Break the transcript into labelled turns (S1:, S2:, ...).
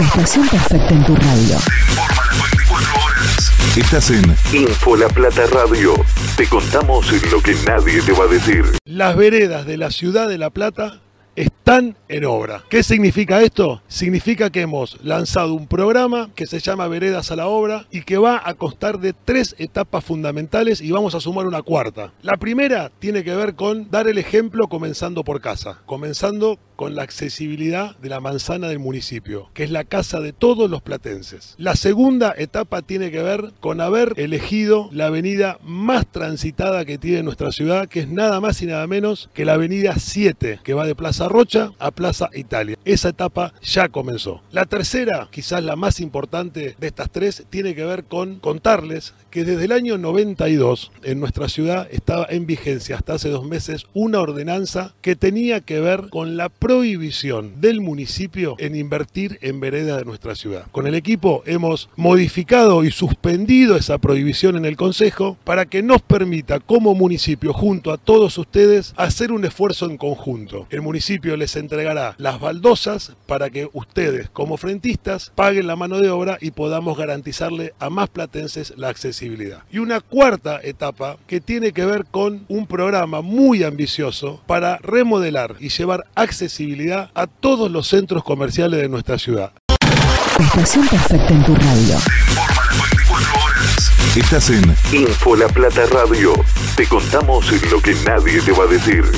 S1: Estación perfecta en tu radio.
S2: Informa las 24 horas. Estás en Info La Plata Radio. Te contamos lo que nadie te va a decir.
S3: Las veredas de la ciudad de La Plata están en obra. ¿Qué significa esto? Significa que hemos lanzado un programa que se llama Veredas a la Obra y que va a constar de tres etapas fundamentales y vamos a sumar una cuarta. La primera tiene que ver con dar el ejemplo comenzando por casa, comenzando con la accesibilidad de la manzana del municipio, que es la casa de todos los platenses. La segunda etapa tiene que ver con haber elegido la avenida más transitada que tiene nuestra ciudad, que es nada más y nada menos que la avenida 7, que va de Plaza Rocha a Plaza Italia. Esa etapa ya comenzó. La tercera, quizás la más importante de estas tres, tiene que ver con contarles que desde el año 92 en nuestra ciudad estaba en vigencia hasta hace dos meses una ordenanza que tenía que ver con la prohibición del municipio en invertir en veredas de nuestra ciudad. Con el equipo hemos modificado y suspendido esa prohibición en el Consejo para que nos permita como municipio junto a todos ustedes hacer un esfuerzo en conjunto. El municipio les entregará las baldosas para que ustedes como frentistas paguen la mano de obra y podamos garantizarle a más platenses la accesibilidad. Y una cuarta etapa que tiene que ver con un programa muy ambicioso para remodelar y llevar accesibilidad a todos los centros comerciales de nuestra ciudad.
S1: Estación perfecta en tu radio.
S2: Informa las 24 horas. Estás en Info La Plata Radio. Te contamos lo que nadie te va a decir.